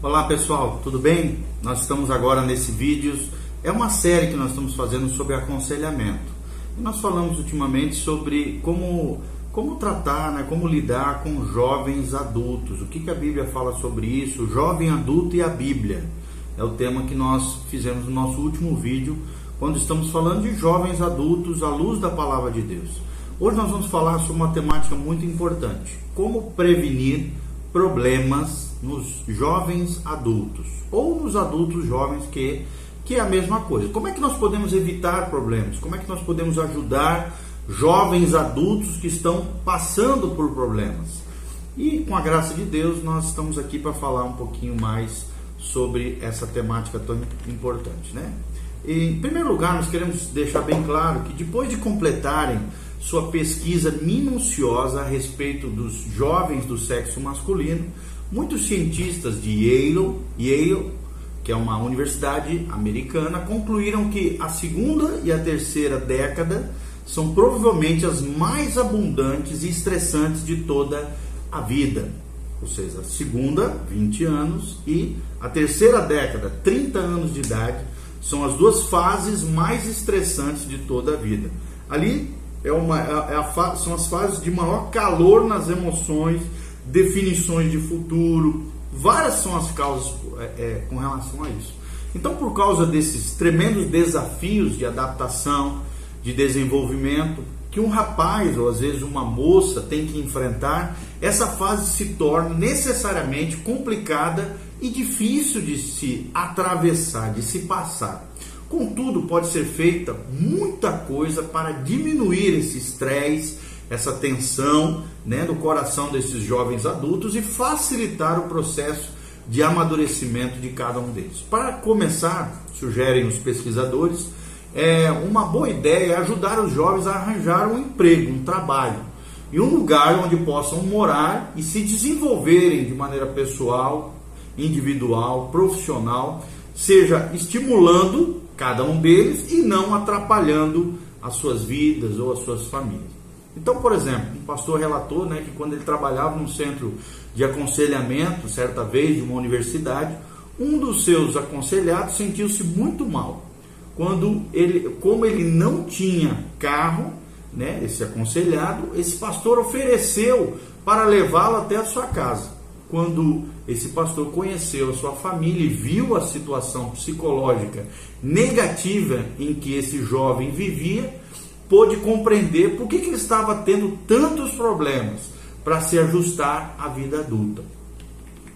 Olá pessoal, tudo bem? Nós estamos agora nesse vídeo. É uma série que nós estamos fazendo sobre aconselhamento. E nós falamos ultimamente sobre como, como tratar, né, como lidar com jovens adultos. O que, que a Bíblia fala sobre isso? Jovem adulto e a Bíblia. É o tema que nós fizemos no nosso último vídeo, quando estamos falando de jovens adultos à luz da palavra de Deus. Hoje nós vamos falar sobre uma temática muito importante: como prevenir problemas nos jovens adultos ou nos adultos jovens que que é a mesma coisa. Como é que nós podemos evitar problemas? Como é que nós podemos ajudar jovens adultos que estão passando por problemas? E com a graça de Deus, nós estamos aqui para falar um pouquinho mais sobre essa temática tão importante, né? Em primeiro lugar, nós queremos deixar bem claro que depois de completarem sua pesquisa minuciosa a respeito dos jovens do sexo masculino, muitos cientistas de Yale, Yale, que é uma universidade americana, concluíram que a segunda e a terceira década são provavelmente as mais abundantes e estressantes de toda a vida. Ou seja, a segunda, 20 anos, e a terceira década, 30 anos de idade, são as duas fases mais estressantes de toda a vida. Ali é uma, é, é a, são as fases de maior calor nas emoções, definições de futuro, várias são as causas é, é, com relação a isso. Então, por causa desses tremendos desafios de adaptação, de desenvolvimento, que um rapaz ou às vezes uma moça tem que enfrentar, essa fase se torna necessariamente complicada e difícil de se atravessar, de se passar. Contudo, pode ser feita muita coisa para diminuir esse estresse, essa tensão né, no coração desses jovens adultos e facilitar o processo de amadurecimento de cada um deles. Para começar, sugerem os pesquisadores, é uma boa ideia é ajudar os jovens a arranjar um emprego, um trabalho, e um lugar onde possam morar e se desenvolverem de maneira pessoal, individual, profissional, seja estimulando cada um deles e não atrapalhando as suas vidas ou as suas famílias. Então, por exemplo, um pastor relatou né, que quando ele trabalhava num centro de aconselhamento, certa vez, de uma universidade, um dos seus aconselhados sentiu-se muito mal. Quando ele, como ele não tinha carro, né, esse aconselhado, esse pastor ofereceu para levá-lo até a sua casa quando esse pastor conheceu a sua família e viu a situação psicológica negativa em que esse jovem vivia, pôde compreender por que, que ele estava tendo tantos problemas para se ajustar à vida adulta.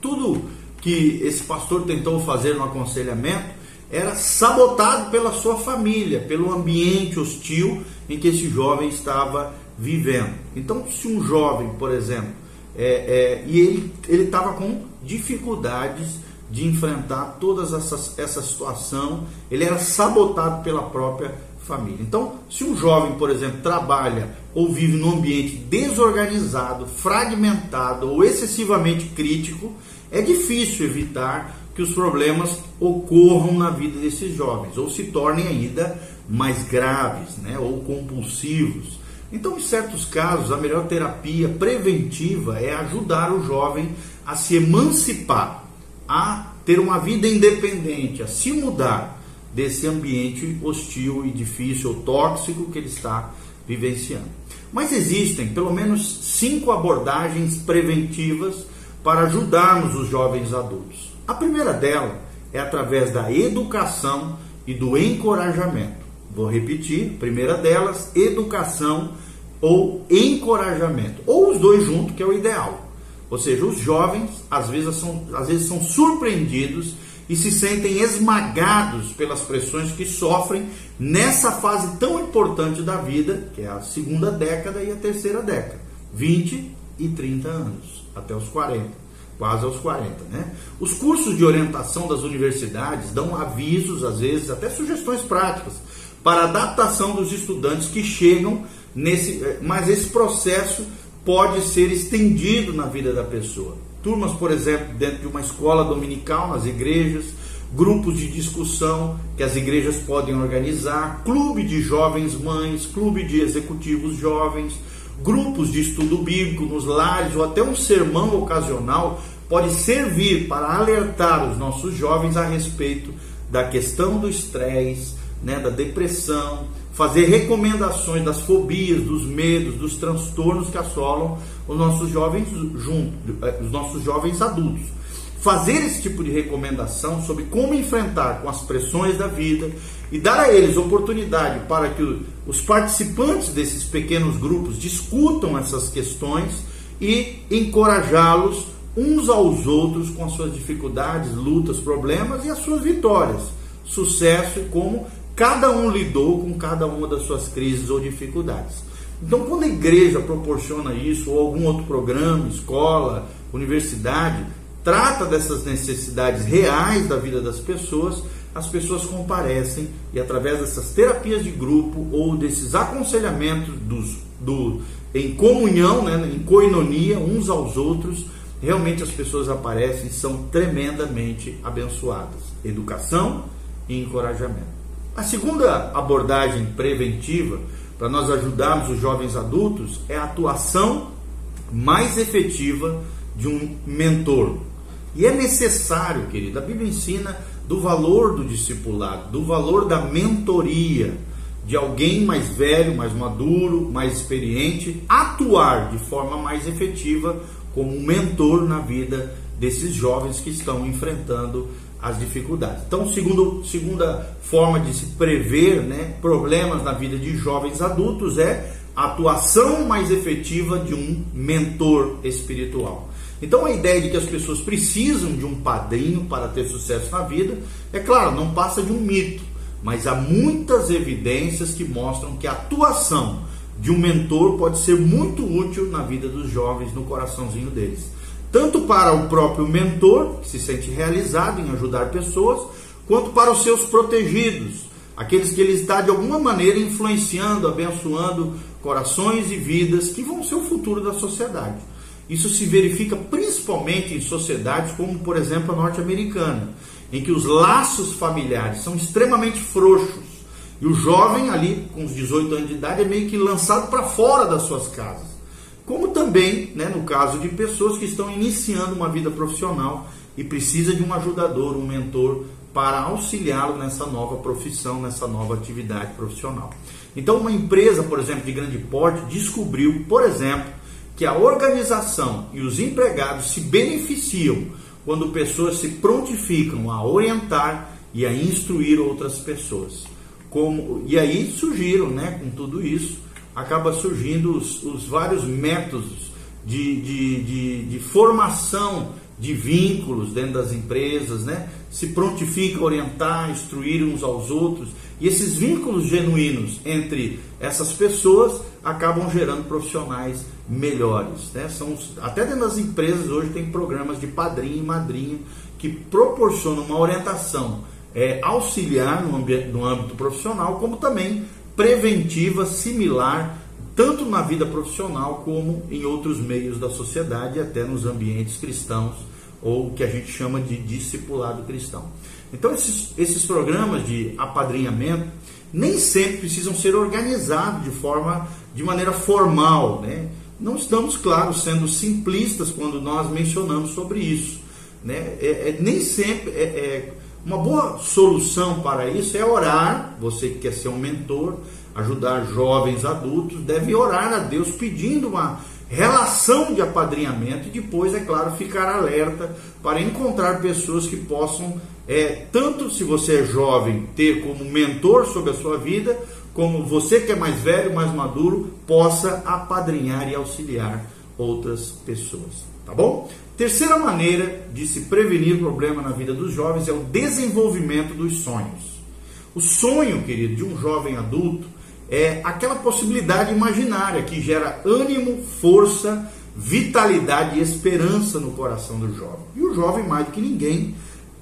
Tudo que esse pastor tentou fazer no aconselhamento era sabotado pela sua família, pelo ambiente hostil em que esse jovem estava vivendo. Então, se um jovem, por exemplo, é, é, e ele estava com dificuldades de enfrentar toda essa, essa situação, ele era sabotado pela própria família. Então, se um jovem, por exemplo, trabalha ou vive num ambiente desorganizado, fragmentado ou excessivamente crítico, é difícil evitar que os problemas ocorram na vida desses jovens ou se tornem ainda mais graves, né, ou compulsivos. Então, em certos casos, a melhor terapia preventiva é ajudar o jovem a se emancipar, a ter uma vida independente, a se mudar desse ambiente hostil e difícil ou tóxico que ele está vivenciando. Mas existem pelo menos cinco abordagens preventivas para ajudarmos os jovens adultos. A primeira delas é através da educação e do encorajamento. Vou repetir: primeira delas, educação ou encorajamento, ou os dois juntos, que é o ideal. Ou seja, os jovens às vezes são, às vezes são surpreendidos e se sentem esmagados pelas pressões que sofrem nessa fase tão importante da vida, que é a segunda década e a terceira década, 20 e 30 anos, até os 40, quase aos 40, né? Os cursos de orientação das universidades dão avisos, às vezes até sugestões práticas para adaptação dos estudantes que chegam nesse, eh, mas esse processo pode ser estendido na vida da pessoa. Turmas, por exemplo, dentro de uma escola dominical, nas igrejas, grupos de discussão que as igrejas podem organizar, clube de jovens mães, clube de executivos jovens, grupos de estudo bíblico nos lares ou até um sermão ocasional pode servir para alertar os nossos jovens a respeito da questão do estresse, né, da depressão, fazer recomendações das fobias, dos medos, dos transtornos que assolam os nossos jovens junto, eh, os nossos jovens adultos. Fazer esse tipo de recomendação sobre como enfrentar com as pressões da vida e dar a eles oportunidade para que os participantes desses pequenos grupos discutam essas questões e encorajá-los uns aos outros com as suas dificuldades, lutas, problemas e as suas vitórias, sucesso e como cada um lidou com cada uma das suas crises ou dificuldades. Então, quando a igreja proporciona isso, ou algum outro programa, escola, universidade, trata dessas necessidades reais da vida das pessoas, as pessoas comparecem e através dessas terapias de grupo ou desses aconselhamentos dos, do, em comunhão, né, em coinonia uns aos outros, realmente as pessoas aparecem e são tremendamente abençoadas. Educação e encorajamento. A segunda abordagem preventiva para nós ajudarmos os jovens adultos é a atuação mais efetiva de um mentor. E é necessário, querido, a Bíblia ensina do valor do discipulado, do valor da mentoria, de alguém mais velho, mais maduro, mais experiente, atuar de forma mais efetiva como mentor na vida desses jovens que estão enfrentando as dificuldades. Então, segundo, segunda forma de se prever né, problemas na vida de jovens adultos é a atuação mais efetiva de um mentor espiritual. Então, a ideia de que as pessoas precisam de um padrinho para ter sucesso na vida, é claro, não passa de um mito, mas há muitas evidências que mostram que a atuação de um mentor pode ser muito útil na vida dos jovens, no coraçãozinho deles tanto para o próprio mentor, que se sente realizado em ajudar pessoas, quanto para os seus protegidos, aqueles que ele está de alguma maneira influenciando, abençoando corações e vidas que vão ser o futuro da sociedade. Isso se verifica principalmente em sociedades como, por exemplo, a norte-americana, em que os laços familiares são extremamente frouxos e o jovem ali com os 18 anos de idade é meio que lançado para fora das suas casas como também, né, no caso de pessoas que estão iniciando uma vida profissional e precisa de um ajudador, um mentor para auxiliá-lo nessa nova profissão, nessa nova atividade profissional. Então, uma empresa, por exemplo, de grande porte, descobriu, por exemplo, que a organização e os empregados se beneficiam quando pessoas se prontificam a orientar e a instruir outras pessoas. Como, e aí surgiram, né, com tudo isso, acaba surgindo os, os vários métodos de, de, de, de, formação de vínculos dentro das empresas, né? se prontifica a orientar, instruir uns aos outros, e esses vínculos genuínos entre essas pessoas acabam gerando profissionais melhores. Né? São, até dentro das empresas hoje tem programas de padrinho e madrinha que proporcionam uma orientação é, auxiliar no, no âmbito profissional, como também preventiva similar, tanto na vida profissional como em outros meios da sociedade, até nos ambientes cristãos, ou o que a gente chama de discipulado cristão. Então, esses, esses programas de apadrinhamento nem sempre precisam ser organizados de forma, de maneira formal, né? Não estamos, claro, sendo simplistas quando nós mencionamos sobre isso. Né? É, é nem sempre é, é uma boa solução para isso é orar. Você que quer ser um mentor, ajudar jovens adultos, deve orar a Deus pedindo uma relação de apadrinhamento e depois, é claro, ficar alerta para encontrar pessoas que possam, é, tanto se você é jovem, ter como mentor sobre a sua vida, como você que é mais velho, mais maduro, possa apadrinhar e auxiliar outras pessoas. Tá bom? Terceira maneira de se prevenir problema na vida dos jovens é o desenvolvimento dos sonhos. O sonho, querido, de um jovem adulto é aquela possibilidade imaginária que gera ânimo, força, vitalidade e esperança no coração do jovem. E o jovem, mais do que ninguém,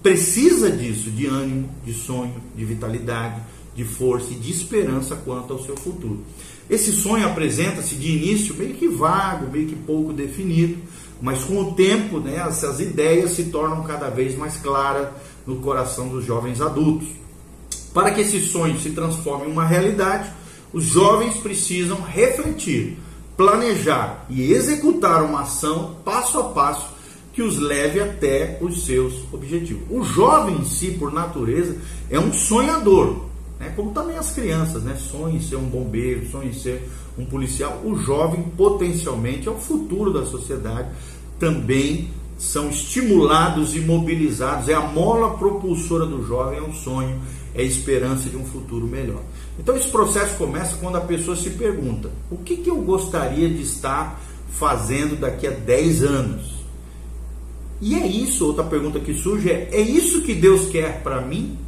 precisa disso, de ânimo, de sonho, de vitalidade, de força e de esperança quanto ao seu futuro. Esse sonho apresenta-se de início meio que vago, meio que pouco definido, mas com o tempo, né, essas ideias se tornam cada vez mais claras no coração dos jovens adultos. Para que esse sonho se transforme em uma realidade, os jovens precisam refletir, planejar e executar uma ação passo a passo que os leve até os seus objetivos. O jovem em si, por natureza, é um sonhador, né? como também as crianças, né? sonham em ser um bombeiro, sonham em ser um policial. O jovem, potencialmente, é o futuro da sociedade, também são estimulados e mobilizados. É a mola propulsora do jovem, é um sonho, é a esperança de um futuro melhor. Então esse processo começa quando a pessoa se pergunta: o que, que eu gostaria de estar fazendo daqui a 10 anos? E é isso, outra pergunta que surge é: é isso que Deus quer para mim?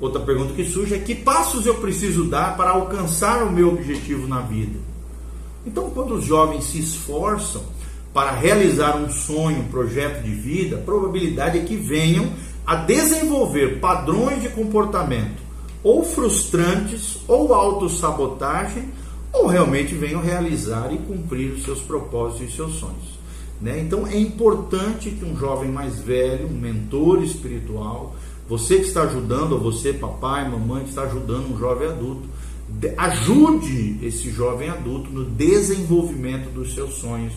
Outra pergunta que surge é: que passos eu preciso dar para alcançar o meu objetivo na vida? Então, quando os jovens se esforçam para realizar um sonho, um projeto de vida, a probabilidade é que venham a desenvolver padrões de comportamento ou frustrantes, ou autossabotagem, ou realmente venham realizar e cumprir os seus propósitos e seus sonhos. Né? Então é importante que um jovem mais velho, um mentor espiritual, você que está ajudando, você, papai, mamãe, que está ajudando um jovem adulto, ajude esse jovem adulto no desenvolvimento dos seus sonhos,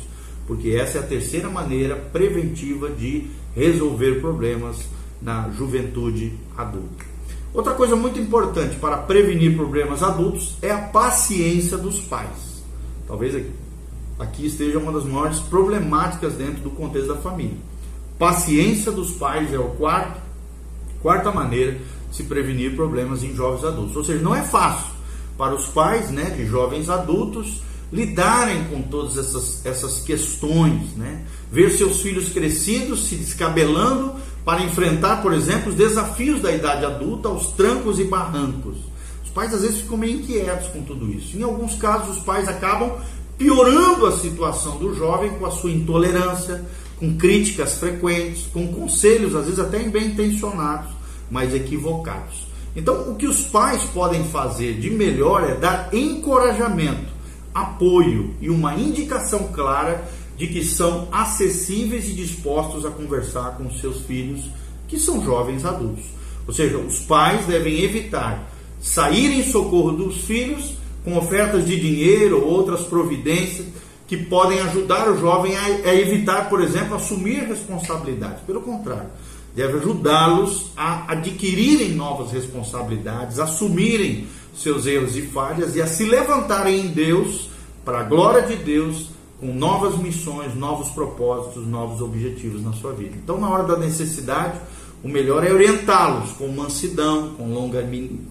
porque essa é a terceira maneira preventiva de resolver problemas na juventude adulta. Outra coisa muito importante para prevenir problemas adultos é a paciência dos pais. Talvez aqui, aqui esteja uma das maiores problemáticas dentro do contexto da família. Paciência dos pais é o quarto, quarta maneira de se prevenir problemas em jovens adultos. Ou seja, não é fácil para os pais né, de jovens adultos lidarem com todas essas, essas questões, né? ver seus filhos crescidos, se descabelando para enfrentar, por exemplo, os desafios da idade adulta, os trancos e barrancos. Os pais às vezes ficam meio inquietos com tudo isso. Em alguns casos, os pais acabam piorando a situação do jovem com a sua intolerância, com críticas frequentes, com conselhos, às vezes até bem intencionados, mas equivocados. Então, o que os pais podem fazer de melhor é dar encorajamento apoio e uma indicação clara de que são acessíveis e dispostos a conversar com seus filhos, que são jovens adultos. Ou seja, os pais devem evitar sair em socorro dos filhos com ofertas de dinheiro ou outras providências que podem ajudar o jovem a, evitar, por exemplo, assumir responsabilidades. Pelo contrário, deve ajudá-los a adquirirem novas responsabilidades, assumirem seus erros e falhas e a se levantarem em Deus, para a glória de Deus, com novas missões, novos propósitos, novos objetivos na sua vida. Então, na hora da necessidade, o melhor é orientá-los com mansidão, com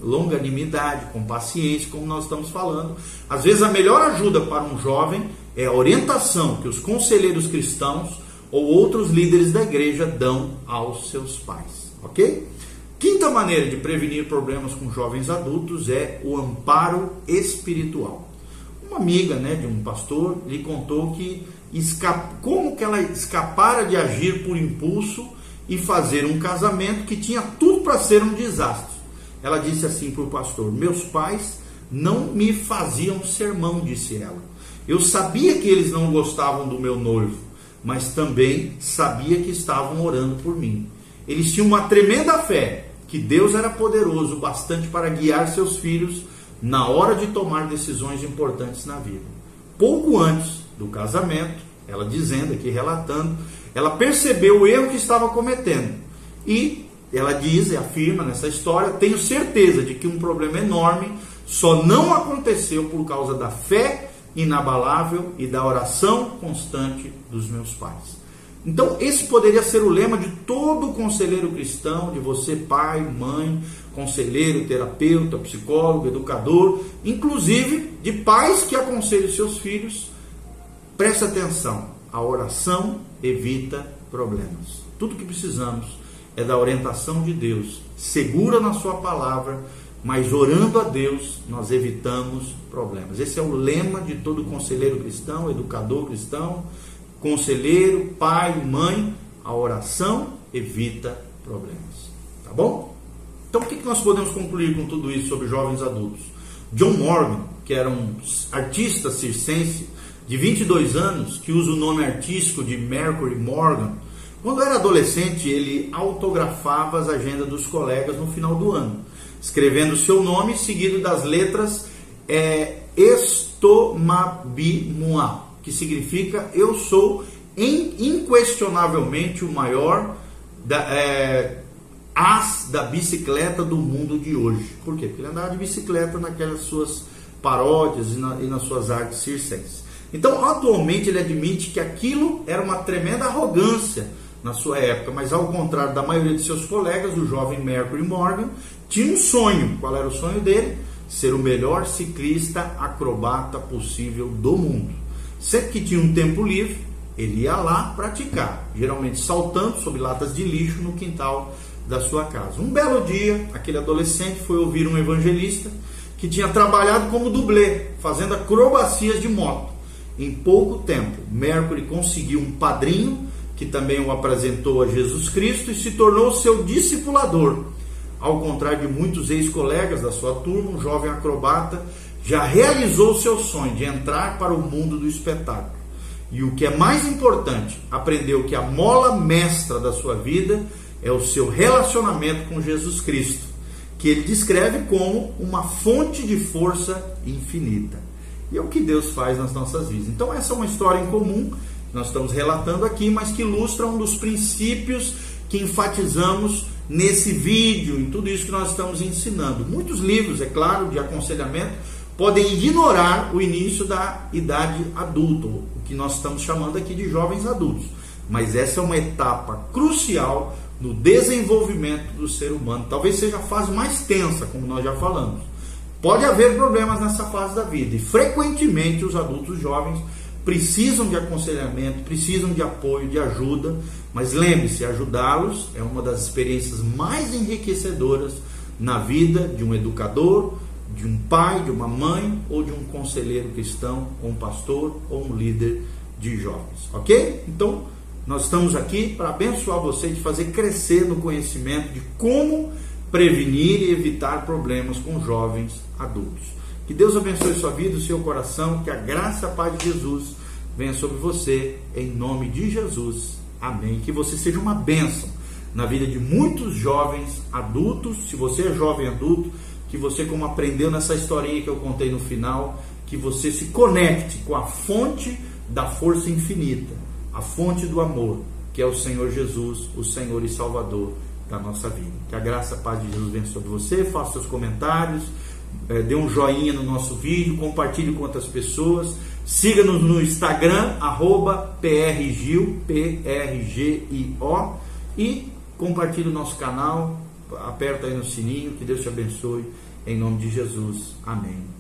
longanimidade, com paciência, como nós estamos falando. Às vezes, a melhor ajuda para um jovem é a orientação que os conselheiros cristãos ou outros líderes da igreja dão aos seus pais, ok? Quinta maneira de prevenir problemas com jovens adultos é o amparo espiritual. Uma amiga né, de um pastor lhe contou que como que ela escapara de agir por impulso e fazer um casamento que tinha tudo para ser um desastre. Ela disse assim para o pastor: Meus pais não me faziam sermão, disse ela. Eu sabia que eles não gostavam do meu noivo, mas também sabia que estavam orando por mim. Eles tinham uma tremenda fé que Deus era poderoso bastante para guiar seus filhos na hora de tomar decisões importantes na vida. Pouco antes do casamento, ela dizendo aqui, relatando, ela percebeu o erro que estava cometendo. E ela diz e afirma nessa história: tenho certeza de que um problema enorme só não aconteceu por causa da fé inabalável e da oração constante dos meus pais. Então, esse poderia ser o lema de todo conselheiro cristão, de você, pai, mãe, conselheiro, terapeuta, psicólogo, educador, inclusive de pais que aconselham seus filhos. Preste atenção, a oração evita problemas. Tudo que precisamos é da orientação de Deus, segura na Sua palavra, mas orando a Deus nós evitamos problemas. Esse é o lema de todo conselheiro cristão, educador cristão conselheiro, pai, mãe, a oração evita problemas. Tá bom? Então o que nós podemos concluir com tudo isso sobre jovens adultos? John Morgan, que era um artista circense de 22 anos, que usa o nome artístico de Mercury Morgan, quando era adolescente ele autografava as agendas dos colegas no final do ano, escrevendo seu nome seguido das letras é, Estomabimua, que significa eu sou inquestionavelmente o maior da, é, as da bicicleta do mundo de hoje. Por quê? Porque ele andava de bicicleta naquelas suas paródias e, na, e nas suas artes circenses. Então, atualmente, ele admite que aquilo era uma tremenda arrogância na sua época, mas ao contrário da maioria de seus colegas, o jovem Mercury Morgan tinha um sonho. Qual era o sonho dele? Ser o melhor ciclista acrobata possível do mundo. Sempre que tinha um tempo livre, ele ia lá praticar, geralmente saltando sobre latas de lixo no quintal da sua casa. Um belo dia, aquele adolescente foi ouvir um evangelista que tinha trabalhado como dublê, fazendo acrobacias de moto. Em pouco tempo, Mercury conseguiu um padrinho que também o apresentou a Jesus Cristo e se tornou seu discipulador. Ao contrário de muitos ex-colegas da sua turma, um jovem acrobata já realizou seu sonho de entrar para o mundo do espetáculo. E o que é mais importante, aprendeu que a mola mestra da sua vida é o seu relacionamento com Jesus Cristo, que ele descreve como uma fonte de força infinita. E é o que Deus faz nas nossas vidas. Então, essa é uma história em comum que nós estamos relatando aqui, mas que ilustra um dos princípios que enfatizamos nesse vídeo, em tudo isso que nós estamos ensinando. Muitos livros, é claro, de aconselhamento podem ignorar o início da idade adulta, o que nós estamos chamando aqui de jovens adultos. Mas essa é uma etapa crucial no desenvolvimento do ser humano. Talvez seja a fase mais tensa, como nós já falamos. Pode haver problemas nessa fase da vida e frequentemente os adultos jovens precisam de aconselhamento, precisam de apoio, de ajuda, mas lembre-se, ajudá-los é uma das experiências mais enriquecedoras na vida de um educador, de um pai, de uma mãe ou de um conselheiro cristão, ou um pastor ou um líder de jovens, ok? Então, nós estamos aqui para abençoar você de fazer crescer no conhecimento de como prevenir e evitar problemas com jovens adultos. Que Deus abençoe sua vida, o seu coração, que a graça e a paz de Jesus venha sobre você, em nome de Jesus. Amém. Que você seja uma bênção na vida de muitos jovens adultos. Se você é jovem adulto, que você, como aprendeu nessa historinha que eu contei no final, que você se conecte com a fonte da força infinita a fonte do amor, que é o Senhor Jesus, o Senhor e Salvador da nossa vida. Que a graça a paz de Jesus venha sobre você, faça seus comentários, é, dê um joinha no nosso vídeo, compartilhe com outras pessoas, siga-nos no Instagram, arroba PRGIO, P-R-G-I-O, e compartilhe o nosso canal, aperta aí no sininho, que Deus te abençoe, em nome de Jesus. Amém.